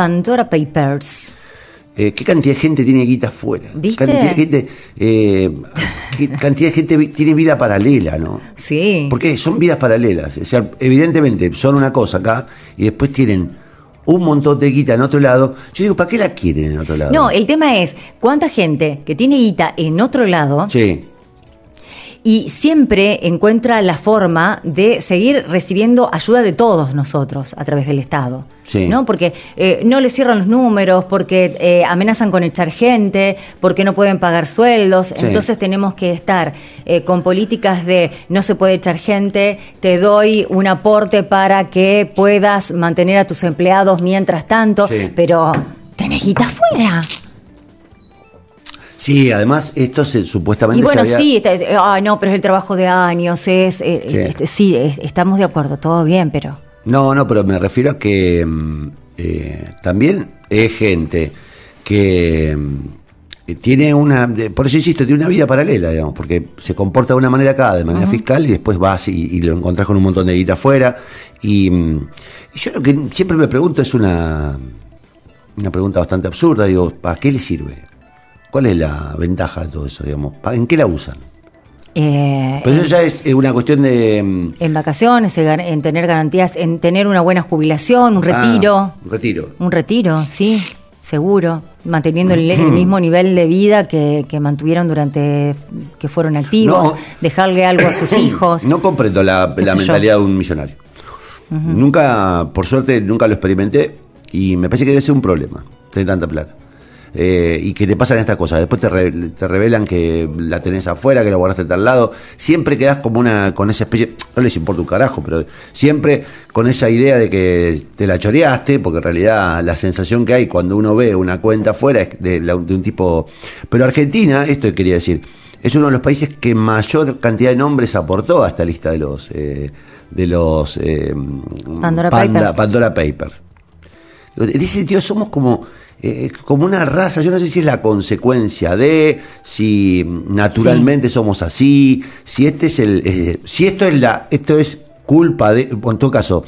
Pandora Papers. Eh, ¿Qué cantidad de gente tiene guita afuera? ¿Viste? Cantidad de gente, eh, ¿Qué cantidad de gente tiene vida paralela, no? Sí. Porque son vidas paralelas. O sea, evidentemente son una cosa acá y después tienen un montón de guita en otro lado. Yo digo, ¿para qué la quieren en otro lado? No, el tema es cuánta gente que tiene guita en otro lado Sí. Y siempre encuentra la forma de seguir recibiendo ayuda de todos nosotros a través del Estado. Sí. ¿no? Porque eh, no les cierran los números, porque eh, amenazan con echar gente, porque no pueden pagar sueldos. Sí. Entonces tenemos que estar eh, con políticas de no se puede echar gente, te doy un aporte para que puedas mantener a tus empleados mientras tanto, Sí. pero tenés guita afuera. Sí, además esto se, supuestamente Y bueno, se había- sí, está- ah, no, pero es el trabajo de años, es, eh, Sí. este, sí, es- estamos de acuerdo, todo bien, pero... No, no, pero me refiero a que mm, eh, también es gente que mm, tiene una, por eso insisto, tiene una vida paralela, digamos, porque se comporta de una manera acá, de manera fiscal, y después vas y, y lo encontrás con un montón de guita afuera. Y, mm, y yo lo que siempre me pregunto es una, una pregunta bastante absurda, digo, ¿para qué le sirve? ¿Cuál es la ventaja de todo eso, digamos? ¿Pa- ¿En qué la usan? eh, Pero eso ya es una cuestión de... mm, en vacaciones, en, tener garantías, en tener una buena jubilación, un retiro, ah, un retiro. un retiro, sí, seguro, manteniendo el, el mismo nivel de vida que, que mantuvieron durante que fueron activos, No. dejarle algo a sus hijos. No comprendo la, yo. mentalidad de un millonario. Nunca, por suerte, nunca lo experimenté y me parece que debe ser un problema tener tanta plata. Eh, y que te pasan estas cosas. Después te, re- te revelan que la tenés afuera, que la guardaste a tal lado. Siempre quedás como una, con esa especie, no les importa un carajo, pero siempre con esa idea de que te la choreaste, porque en realidad la sensación que hay cuando uno ve una cuenta afuera es de, de un tipo. Pero Argentina, esto quería decir, es uno de los países que mayor cantidad de nombres aportó a esta lista de los eh, de los eh, Pandora Panda- Papers. Pandora Papers. En ese sentido somos como, eh, como una raza, yo no sé si es la consecuencia de, si naturalmente somos así, si este es el, eh, si esto es la, esto es culpa de, en todo caso,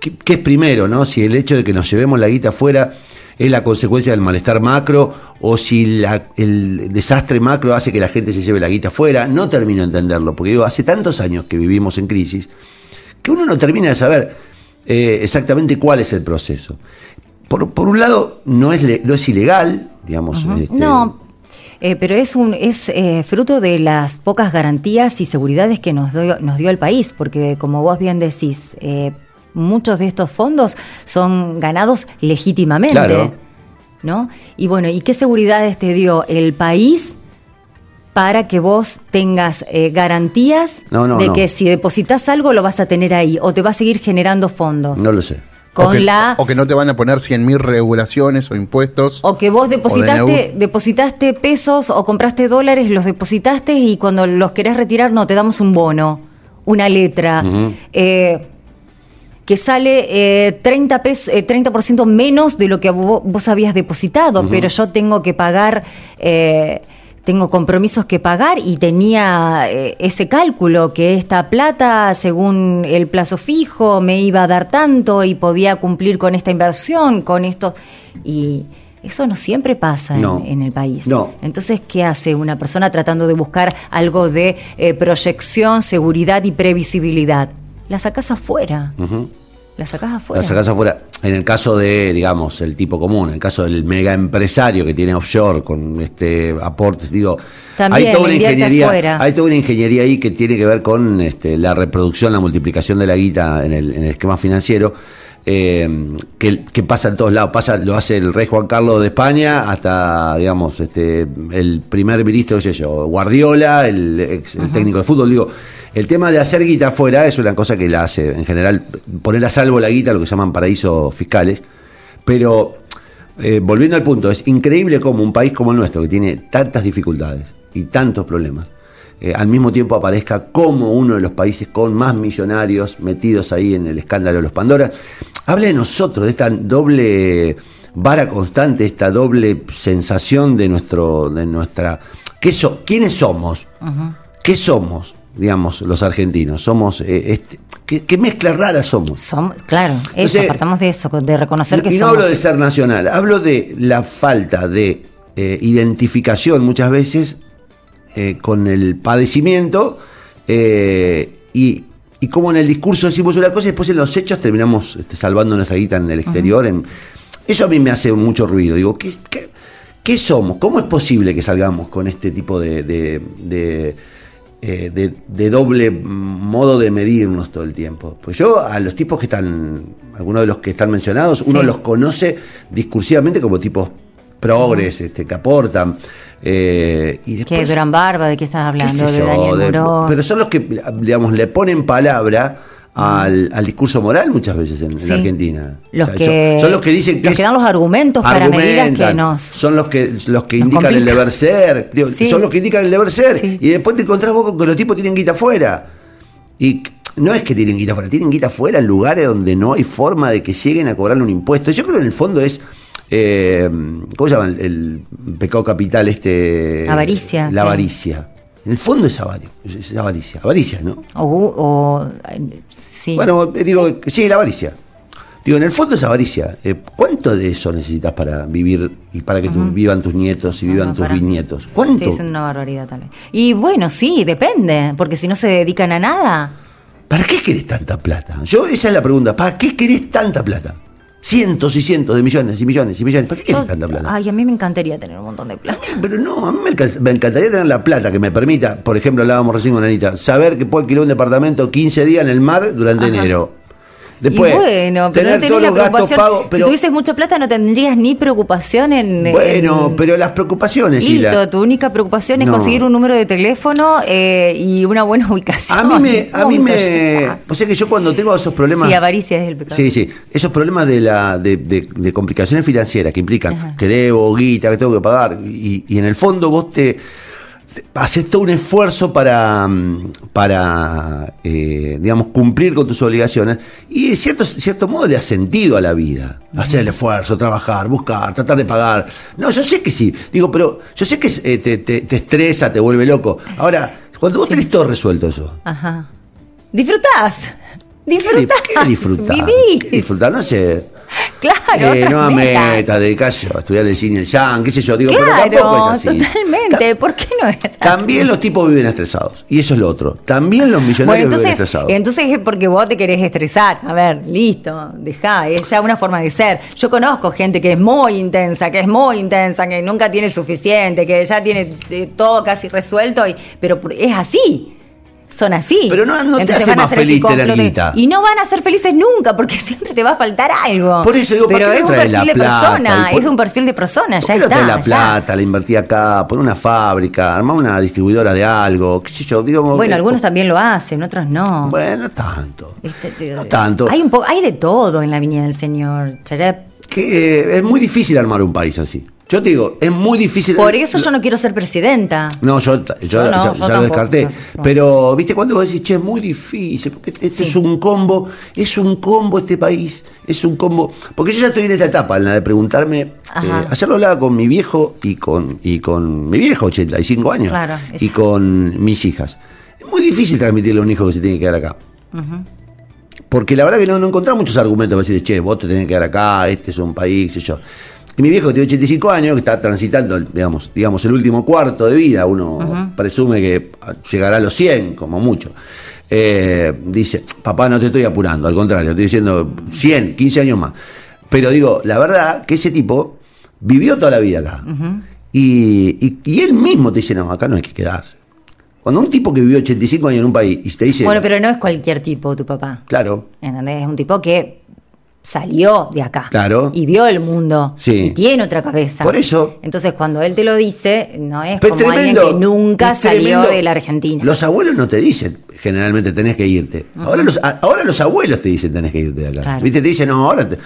¿qué, qué es primero, no? Si el hecho de que nos llevemos la guita afuera es la consecuencia del malestar macro o si la- el desastre macro hace que la gente se lleve la guita afuera, no termino de entenderlo, porque digo, hace tantos años que vivimos en crisis que uno no termina de saber eh, exactamente cuál es el proceso. Por, por un lado, no es, le- no es ilegal, digamos. este, No, eh, pero es un es eh, fruto de las pocas garantías y seguridades que nos dio, nos dio el país, porque como vos bien decís, eh, muchos de estos fondos son ganados legítimamente. Claro. ¿No? Y bueno, ¿y qué seguridades te dio el país para que vos tengas eh, garantías No, no, de no. que si depositas algo lo vas a tener ahí o te va a seguir generando fondos? No lo sé. Con o, que, la o que no te van a poner 100.000 regulaciones o impuestos. O que vos depositaste, depositaste pesos o compraste dólares, los depositaste y cuando los querés retirar no te damos un bono, una letra. eh, que sale eh, 30 pesos, eh, 30% menos de lo que vo- vos, habías depositado, pero yo tengo que pagar, eh, tengo compromisos que pagar y tenía eh, ese cálculo que esta plata, según el plazo fijo, me iba a dar tanto y podía cumplir con esta inversión, con esto. Y eso no siempre pasa en- No. en, el país. No. Entonces, ¿qué hace una persona tratando de buscar algo de eh, proyección, seguridad y previsibilidad? La sacás afuera. La sacás afuera. La sacás afuera. En el caso de, digamos, el tipo común, en el caso del mega empresario que tiene offshore con este aportes, digo, También, hay toda una ingeniería, afuera. hay toda una ingeniería ahí que tiene que ver con este, la reproducción, la multiplicación de la guita en el, en el esquema financiero. Eh, que, que pasa en todos lados, pasa, lo hace el rey Juan Carlos de España hasta, digamos, este, el primer ministro, qué sé yo, Guardiola, el, ex- el técnico de fútbol, digo, el tema de hacer guita afuera es una cosa que la hace, en general, poner a salvo la guita, lo que se llaman paraísos fiscales, pero eh, volviendo al punto, es increíble cómo un país como el nuestro, que tiene tantas dificultades y tantos problemas, eh, al mismo tiempo aparezca como uno de los países con más millonarios metidos ahí en el escándalo de los Pandora. Habla de nosotros, de esta doble vara constante, esta doble sensación de nuestro, de nuestra. ¿qué so- ¿Quiénes somos? ¿Qué somos? digamos, los argentinos. Somos, eh, este, ¿qué, qué mezcla rara somos? Somos, claro, eso, Entonces, partamos de eso, de reconocer que y no somos. hablo de ser nacional, hablo de la falta de eh, identificación muchas veces eh, con el padecimiento eh, y, y como en el discurso decimos una cosa y después en los hechos terminamos este, salvando nuestra guita en el exterior. en- eso a mí me hace mucho ruido. Digo, ¿qué, qué, qué somos? ¿Cómo es posible que salgamos con este tipo de, de, de, eh, de- de doble modo de medirnos todo el tiempo? Pues yo a los tipos que están, algunos de los que están mencionados, uno Sí. los conoce discursivamente como tipos progres, este, que aportan. eh, y después, Gran Barba, ¿de qué estás qué hablando? sé de yo, Daniel de- Muroz. pero son los que, digamos, le ponen palabra al, al discurso moral muchas veces en. Argentina. Los O sea, que- son, son los que dicen que los que dan los argumentos para medidas que nos- son los que los que indican el deber ser digo, Sí. son los que indican el deber ser Sí. y después te encontrás vos con que los tipos tienen guita afuera y no es que tienen guita afuera tienen guita afuera en lugares donde no hay forma de que lleguen a cobrarle un impuesto yo creo que en el fondo es eh, ¿cómo se llama el, el pecado capital este Avaricia, la avaricia en el fondo es avaricia es avaricia avaricia ¿no? O, o- sí. Bueno, eh, digo, sí, la avaricia. Digo, en el fondo es avaricia. Eh, ¿Cuánto de eso necesitas para vivir y para que tu- vivan tus nietos y vivan No, tus bisnietos? ¿Cuánto? diciendo una barbaridad tal vez. Y bueno, sí, depende, porque si no se dedican a nada. ¿Para qué querés tanta plata? Yo, esa es la pregunta. ¿Para qué querés tanta plata? Cientos y cientos de millones y millones y millones. ¿Para qué querés Yo- tanta plata? ay, a mí me encantaría tener un montón de plata. Pero no, a mí me, encantaría tener la plata que me permita, por ejemplo, hablábamos recién con Anita, saber que puedo alquilar un departamento 15 días en el mar durante Ajá. enero. Después, y bueno, pero tener no tenés la preocupación. pagos. Pero, si tuvieses mucha plata, no tendrías ni preocupación en. bueno, en- pero las preocupaciones Listo, la- tu única preocupación es No. conseguir un número de teléfono eh, y una buena ubicación. A mí me, a mí me, o sea que yo cuando tengo esos problemas, Sí, avaricia es el pecado. sí, sí, esos problemas de la, de, de- de complicaciones financieras que implican Ajá. que debo guita, que tengo que pagar y, y en el fondo vos te- haces todo un esfuerzo para, mm, para, eh, digamos, cumplir con tus obligaciones y de cierto, cierto modo le da sentido a la vida, hacer el esfuerzo, trabajar, buscar, tratar de pagar. No, yo sé que sí, digo, pero yo sé que eh, te, te- te estresa, te vuelve loco. Ahora, cuando vos tenés todo resuelto eso. Ajá. Disfrutás. Disfrutás. ¿Qué? Vivís. ¿Qué disfrutar? No sé. Claro. Eh, no metas. metas, dedicás a estudiar el cine el yang, qué sé yo. Digo, Claro, pero tampoco es así. totalmente. ¿Por qué no es así? También los tipos viven estresados. Y eso es lo otro. También los millonarios Bueno, viven estresados. entonces es porque vos te querés estresar. A ver, listo, dejá, es ya una forma de ser. Yo conozco gente que es muy intensa, que es muy intensa, que nunca tiene suficiente, que ya tiene eh, todo casi resuelto, y, pero es así. Son así. Pero no- no te hace más feliz tener guita. Y no van a ser felices nunca, porque siempre te va a faltar algo. Por eso digo, ¿para Pero qué es un perfil la de plata? persona, ¿Y por- es un perfil de persona, ¿Por ya está. la ya. plata, la invertí acá, poner una fábrica, armar una distribuidora de algo, qué sé yo, digo. Bueno, eh, algunos también lo hacen, otros no. Bueno, no tanto. Este, te- No tanto. Hay un poco, hay de todo en la viña del señor. Charep. Que es muy difícil armar un país así. Yo te digo, es muy difícil. Por eso yo no quiero ser presidenta. No, yo, yo, Yo no, ya, yo ya lo descarté. no. Pero, viste, cuando vos decís, che, es muy difícil, porque este Sí. es un combo, es un combo este país, es un combo. Porque yo ya estoy en esta etapa, en la de preguntarme. Eh, ayer lo hablaba con mi viejo y con, y con mi viejo, 85 años, Claro, es- y con mis hijas. Es muy difícil transmitirle a un hijo que se tiene que quedar acá. Porque la verdad que no, no encontramos muchos argumentos para decir, che, vos te tenés que quedar acá, este es un país, qué sé yo. Y mi viejo que tiene 85 años, que está transitando, digamos, digamos el último cuarto de vida, uno presume que llegará a los 100, como mucho. Eh, dice, papá, no te estoy apurando, al contrario, estoy diciendo 100, 15 años más. Pero digo, la verdad que ese tipo vivió toda la vida acá. y, y- y él mismo te dice, no, acá no hay que quedarse. Cuando un tipo que vivió 85 años en un país y te dice, Bueno, pero no es cualquier tipo tu papá. claro, ¿Entendés? Es un tipo que salió de acá. Claro. Y vio el mundo. Sí. Y tiene otra cabeza. Por eso. Entonces, cuando él te lo dice, no es Pero como alguien que nunca salió de la Argentina. Los abuelos no te dicen, generalmente tenés que irte. ahora, los, ahora los abuelos te dicen tenés que irte de acá. Claro. ¿Viste? Te dicen, no, ahora te,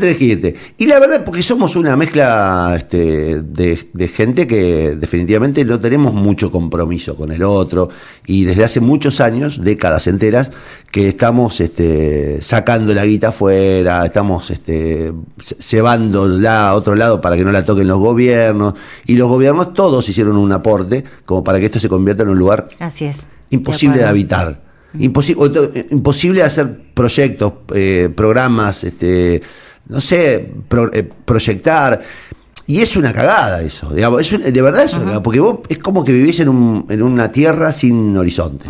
tenés que irte. Y la verdad, porque somos una mezcla este, de, de gente que definitivamente no tenemos mucho compromiso con el otro. Y desde hace muchos años, décadas enteras, que estamos este, sacando la guita afuera, estamos este, cebándola a otro lado para que no la toquen los gobiernos. Y los gobiernos todos hicieron un aporte como para que esto se convierta en un lugar Así es. Imposible de, habitar. Imposi- o- imposible hacer proyectos, eh, programas, este, no sé, pro- eh, proyectar. Y es una cagada eso, digamos, es un- de verdad es una cagada, porque vos es como que vivís en, un- en una tierra sin horizontes.